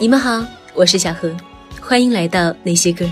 你们好，我是小何，欢迎来到那些歌。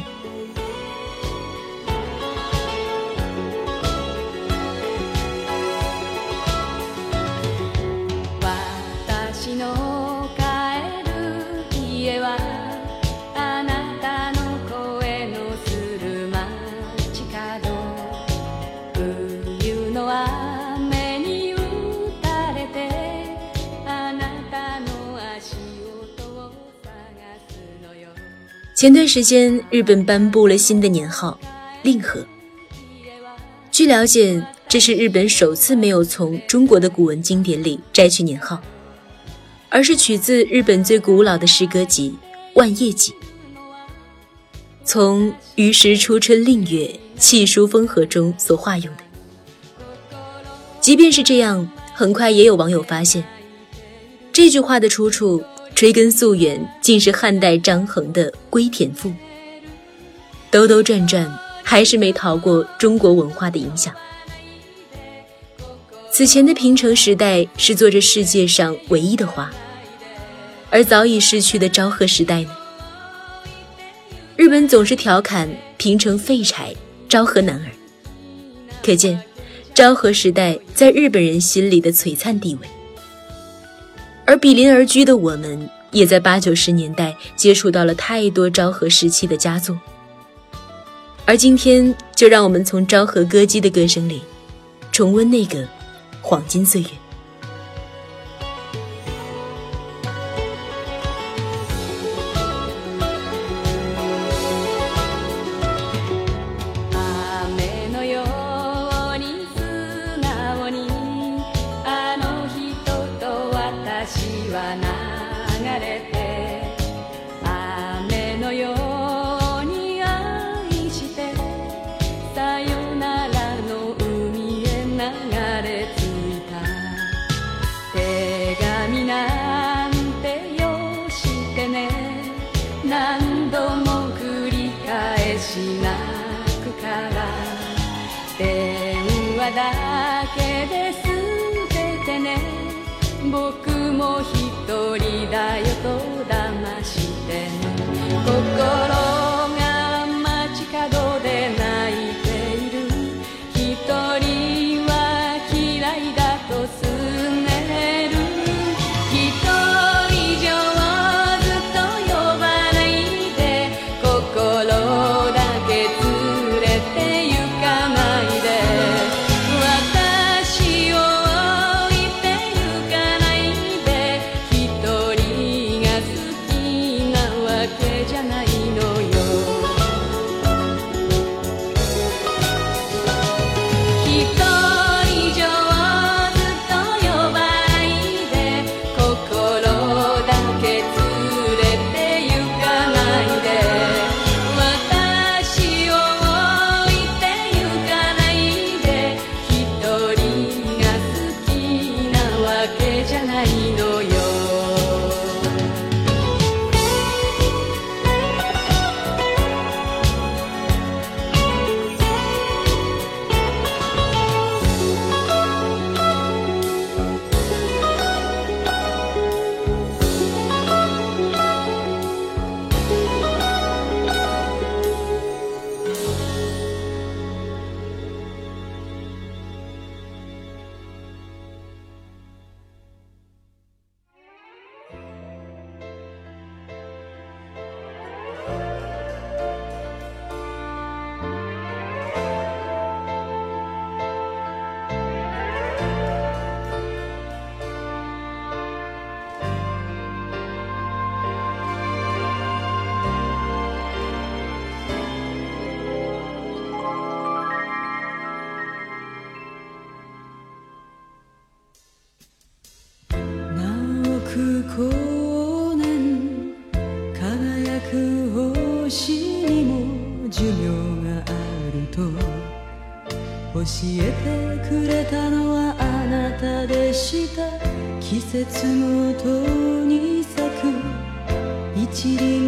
前段时间，日本颁布了新的年号“令和”。据了解，这是日本首次没有从中国的古文经典里摘取年号，而是取自日本最古老的诗歌集《万叶集》，从“于时初春令月，气舒风和”中所化用的。即便是这样，很快也有网友发现，这句话的出处。追根溯源，竟是汉代张衡的《归田赋》。兜兜转转，还是没逃过中国文化的影响。此前的平成时代是做着世界上唯一的花，而早已逝去的昭和时代呢？日本总是调侃平成废柴，昭和男儿，可见昭和时代在日本人心里的璀璨地位。而比邻而居的我们，也在八九十年代接触到了太多昭和时期的佳作。而今天，就让我们从昭和歌姬的歌声里，重温那个黄金岁月。僕も一人だよと騙して。心節ごとに咲く一輪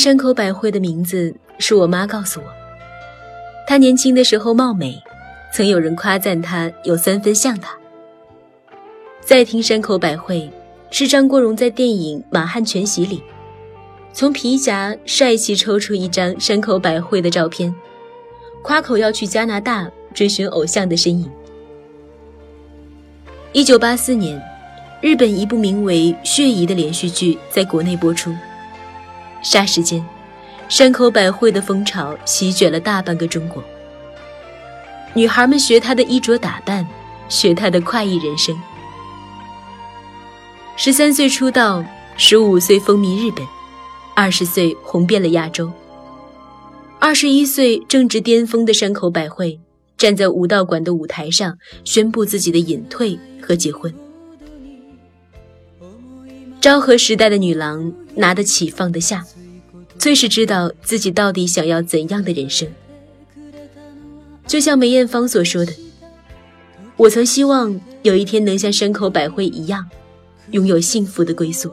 山口百惠的名字是我妈告诉我。她年轻的时候貌美，曾有人夸赞她有三分像她。再听山口百惠，是张国荣在电影《满汉全席》里，从皮夹帅气抽出一张山口百惠的照片，夸口要去加拿大追寻偶像的身影。一九八四年，日本一部名为《血疑》的连续剧在国内播出。霎时间，山口百惠的风潮席卷了大半个中国。女孩们学她的衣着打扮，学她的快意人生。十三岁出道，十五岁风靡日本，二十岁红遍了亚洲。二十一岁正值巅峰的山口百惠，站在武道馆的舞台上，宣布自己的隐退和结婚。昭和时代的女郎拿得起放得下，最是知道自己到底想要怎样的人生。就像梅艳芳所说的：“我曾希望有一天能像山口百惠一样，拥有幸福的归宿。”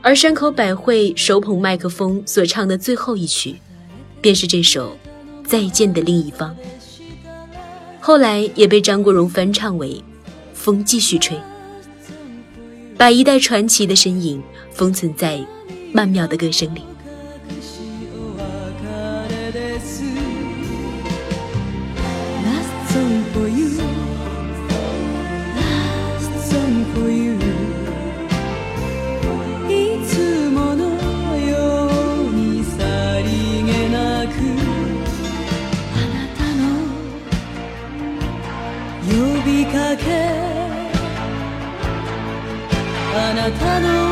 而山口百惠手捧麦克风所唱的最后一曲，便是这首《再见的另一方》，后来也被张国荣翻唱为《风继续吹》。把一代传奇的身影封存在曼妙的歌声里。お別れです Last song for you Last song for you いつものようにさりげなくあなたの呼びかけ I can't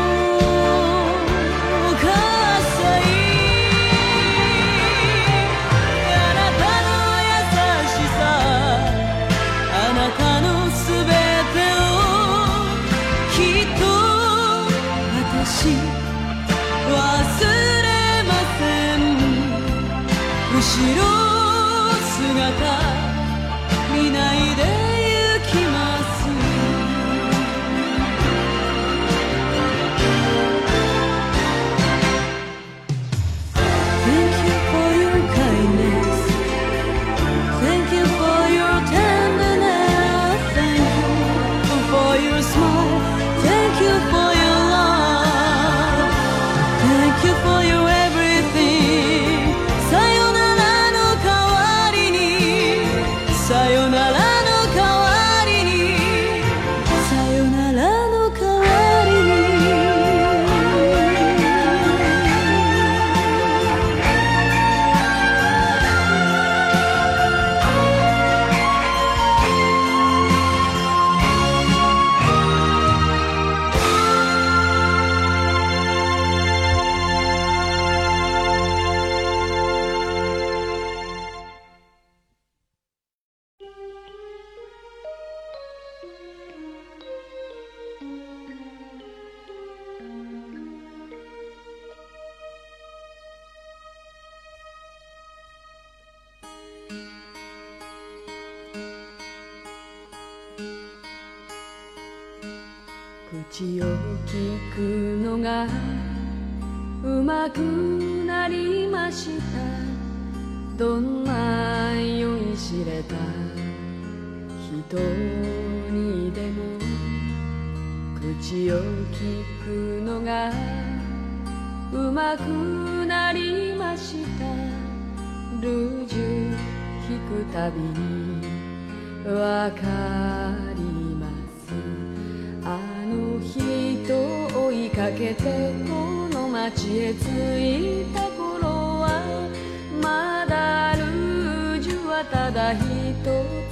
うまくなりましたルージュ聞くたびにわかります。あの人追いかけてこの街へ着いた頃はまだルージュはただ一つ。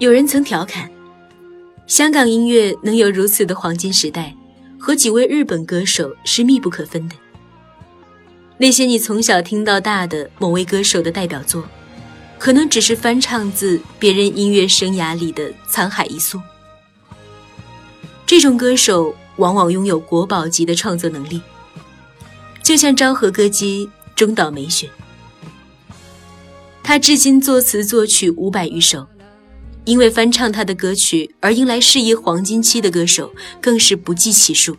有人曾调侃，香港音乐能有如此的黄金时代，和几位日本歌手是密不可分的。那些你从小听到大的某位歌手的代表作，可能只是翻唱自别人音乐生涯里的沧海一粟。这种歌手往往拥有国宝级的创作能力，就像昭和歌姬中岛美雪，她至今作词作曲五百余首。因为翻唱他的歌曲而迎来事业黄金期的歌手更是不计其数。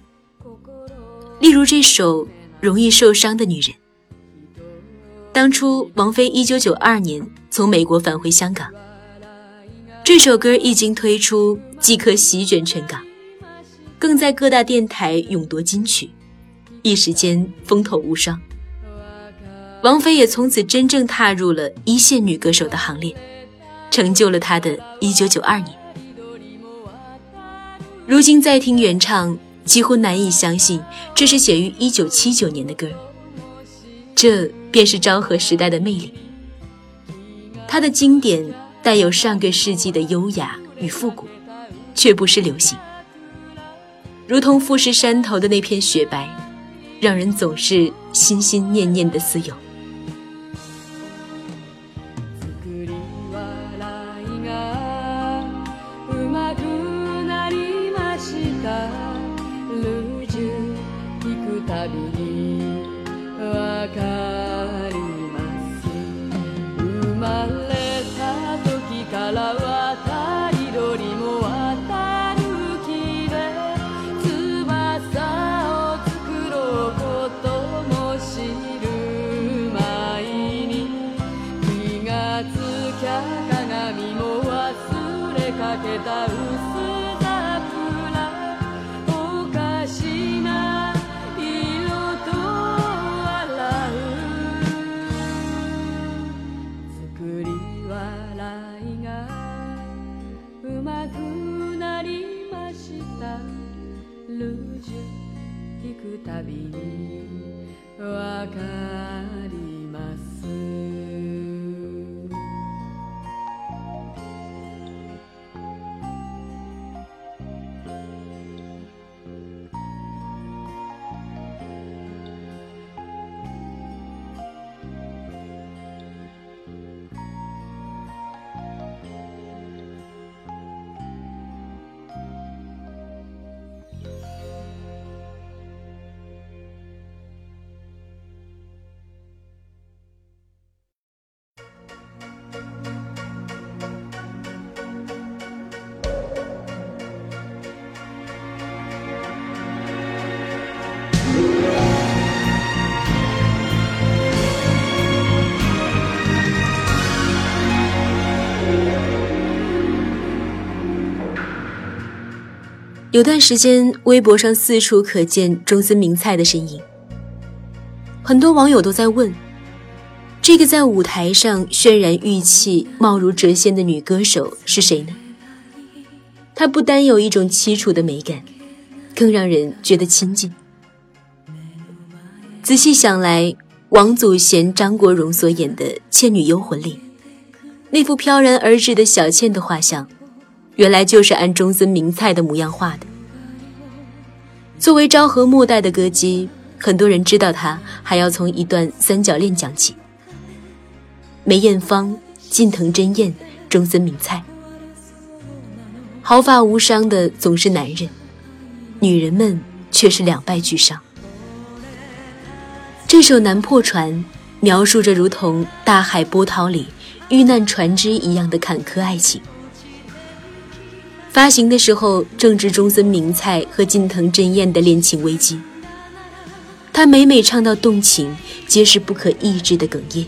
例如这首《容易受伤的女人》，当初王菲1992年从美国返回香港，这首歌一经推出即刻席卷全港，更在各大电台勇夺金曲，一时间风头无双。王菲也从此真正踏入了一线女歌手的行列。成就了他的一九九二年。如今再听原唱，几乎难以相信这是写于1979年的歌。这便是昭和时代的魅力。它的经典带有上个世纪的优雅与复古，却不失流行。如同富士山头的那片雪白，让人总是心心念念的私有。about わかり 有段时间，微博上四处可见中森明菜的身影。很多网友都在问：这个在舞台上渲染玉气、貌如谪仙的女歌手是谁呢？她不单有一种凄楚的美感，更让人觉得亲近。仔细想来，王祖贤、张国荣所演的《倩女幽魂》里，那幅飘然而至的小倩的画像。原来就是按中森明菜的模样画的。作为昭和末代的歌姬，很多人知道她还要从一段三角恋讲起。梅艳芳、近藤真彦、中森明菜。毫发无伤的总是男人，女人们却是两败俱伤。这首《南破船》描述着如同大海波涛里遇难船只一样的坎坷爱情。发行的时候正值中森明菜和近藤真彦的恋情危机，他每每唱到动情，皆是不可抑制的哽咽。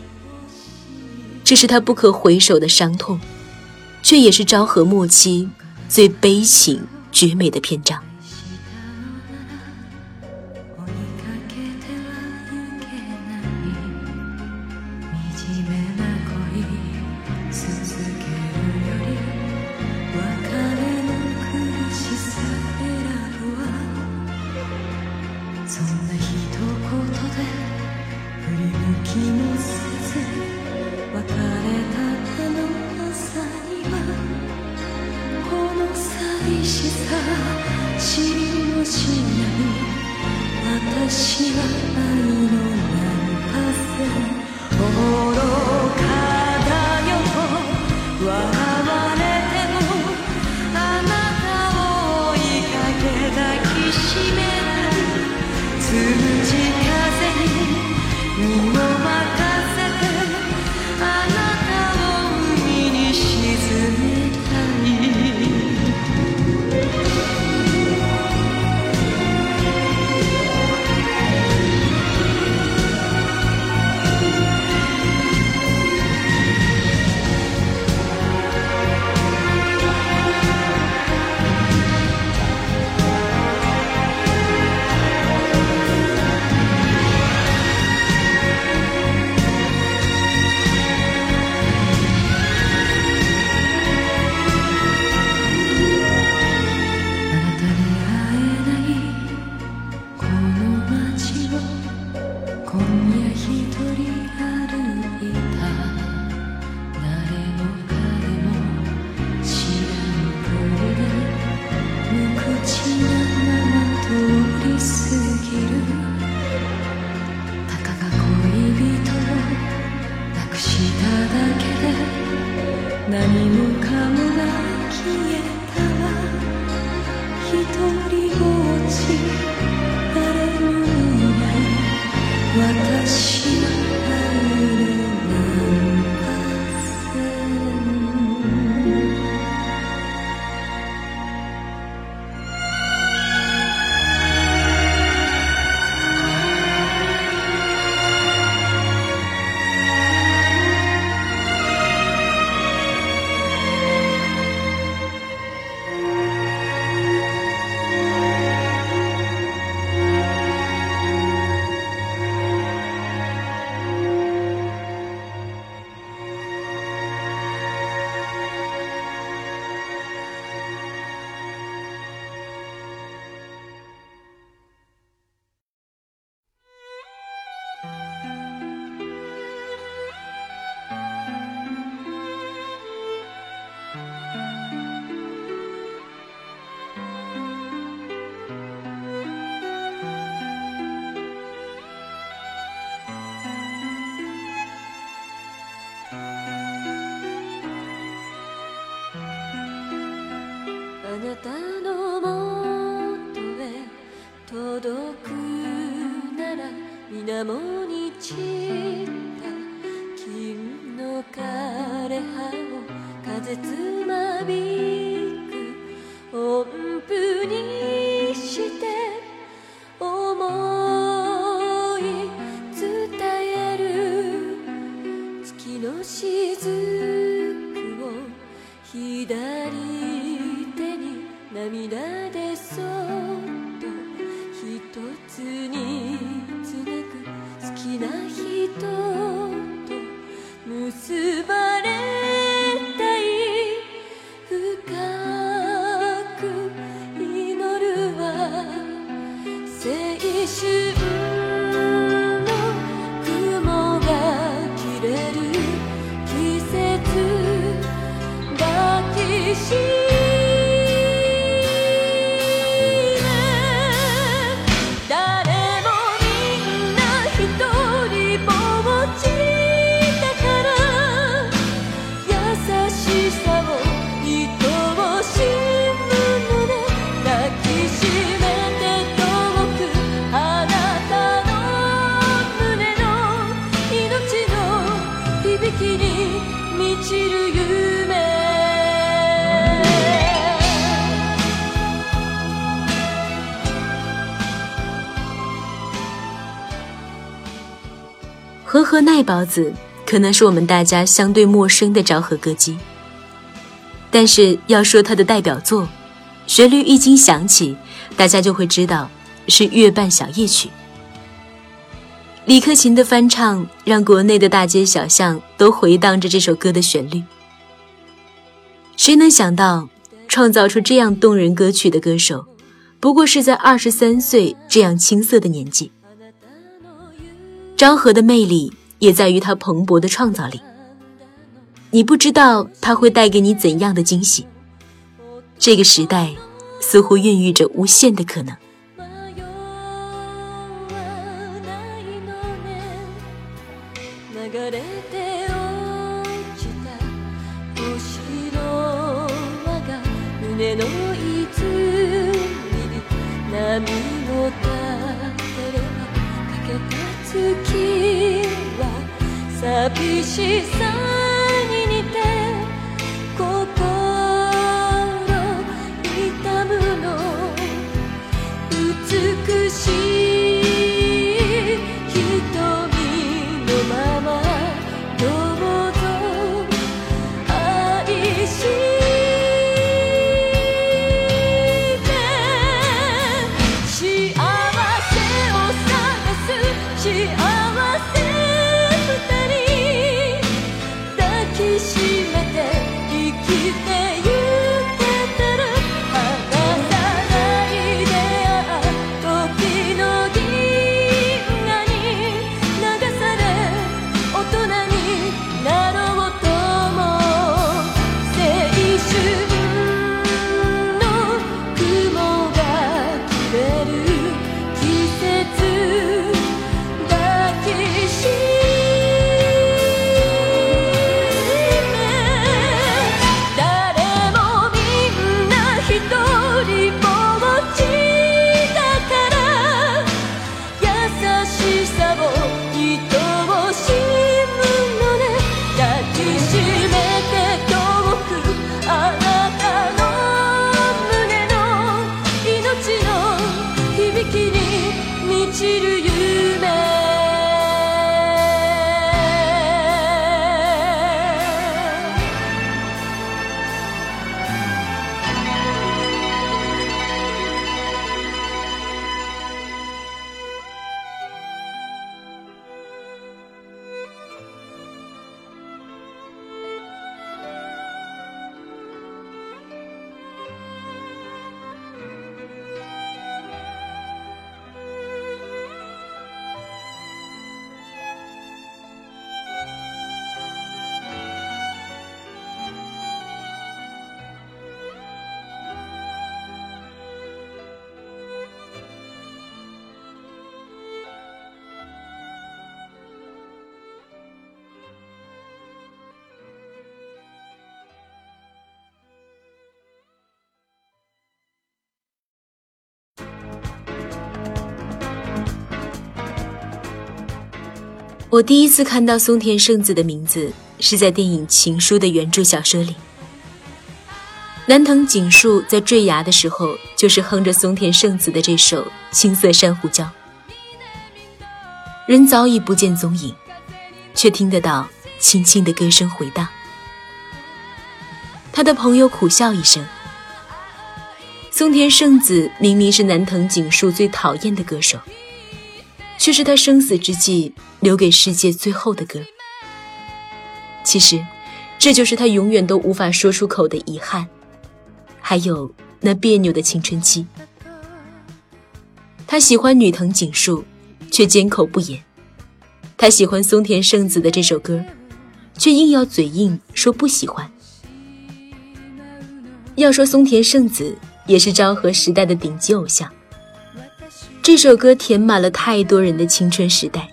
这是他不可回首的伤痛，却也是昭和末期最悲情绝美的篇章。的心なたのもとへ届くなら水面に散った金の枯葉を風つまび You. 和和奈保子可能是我们大家相对陌生的昭和歌姬，但是要说她的代表作，旋律一经响起，大家就会知道是《月半小夜曲》。李克勤的翻唱让国内的大街小巷都回荡着这首歌的旋律。谁能想到，创造出这样动人歌曲的歌手，不过是在二十三岁这样青涩的年纪。昭和的魅力也在于它蓬勃的创造力。你不知道它会带给你怎样的惊喜。这个时代似乎孕育着无限的可能。しさに 我第一次看到松田圣子的名字，是在电影《情书》的原著小说里。南藤井树在坠崖的时候，就是哼着松田圣子的这首《青色珊瑚礁》。人早已不见踪影，却听得到轻轻的歌声回荡。他的朋友苦笑一声。松田圣子明明是南藤井树最讨厌的歌手。却是他生死之际留给世界最后的歌。其实，这就是他永远都无法说出口的遗憾，还有那别扭的青春期。他喜欢女藤井树，却缄口不言；他喜欢松田圣子的这首歌，却硬要嘴硬说不喜欢。要说松田圣子，也是昭和时代的顶级偶像。这首歌填满了太多人的青春时代，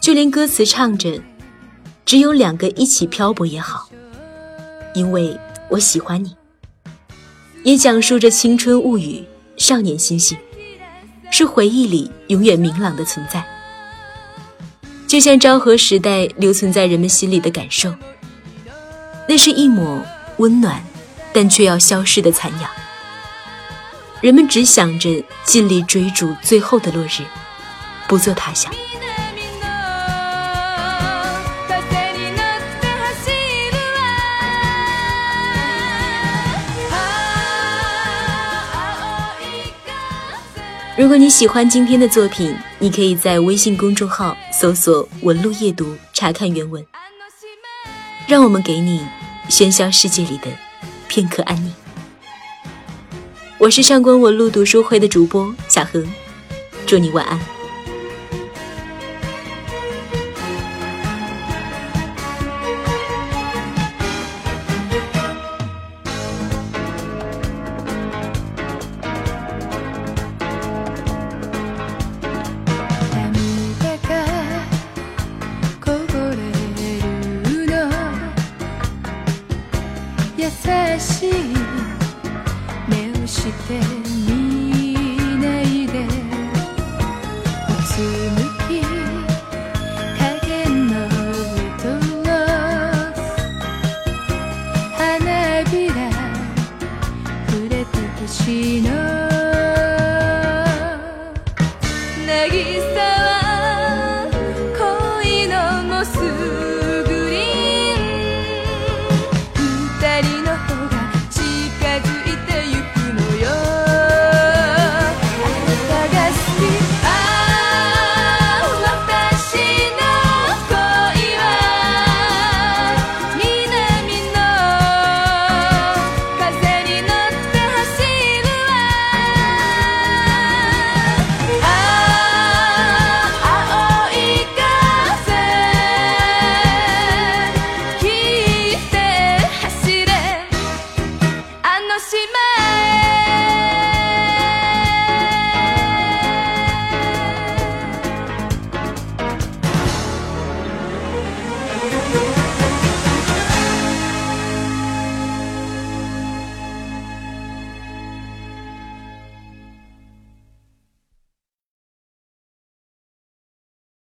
就连歌词唱着“只有两个一起漂泊也好，因为我喜欢你”，也讲述着青春物语、少年心性，是回忆里永远明朗的存在。就像昭和时代留存在人们心里的感受，那是一抹温暖，但却要消失的残阳。人们只想着尽力追逐最后的落日，不做他想。如果你喜欢今天的作品，你可以在微信公众号搜索“文路夜读”查看原文。让我们给你喧嚣世界里的片刻安宁。我是上官文路读书会的主播小何，祝你晚安。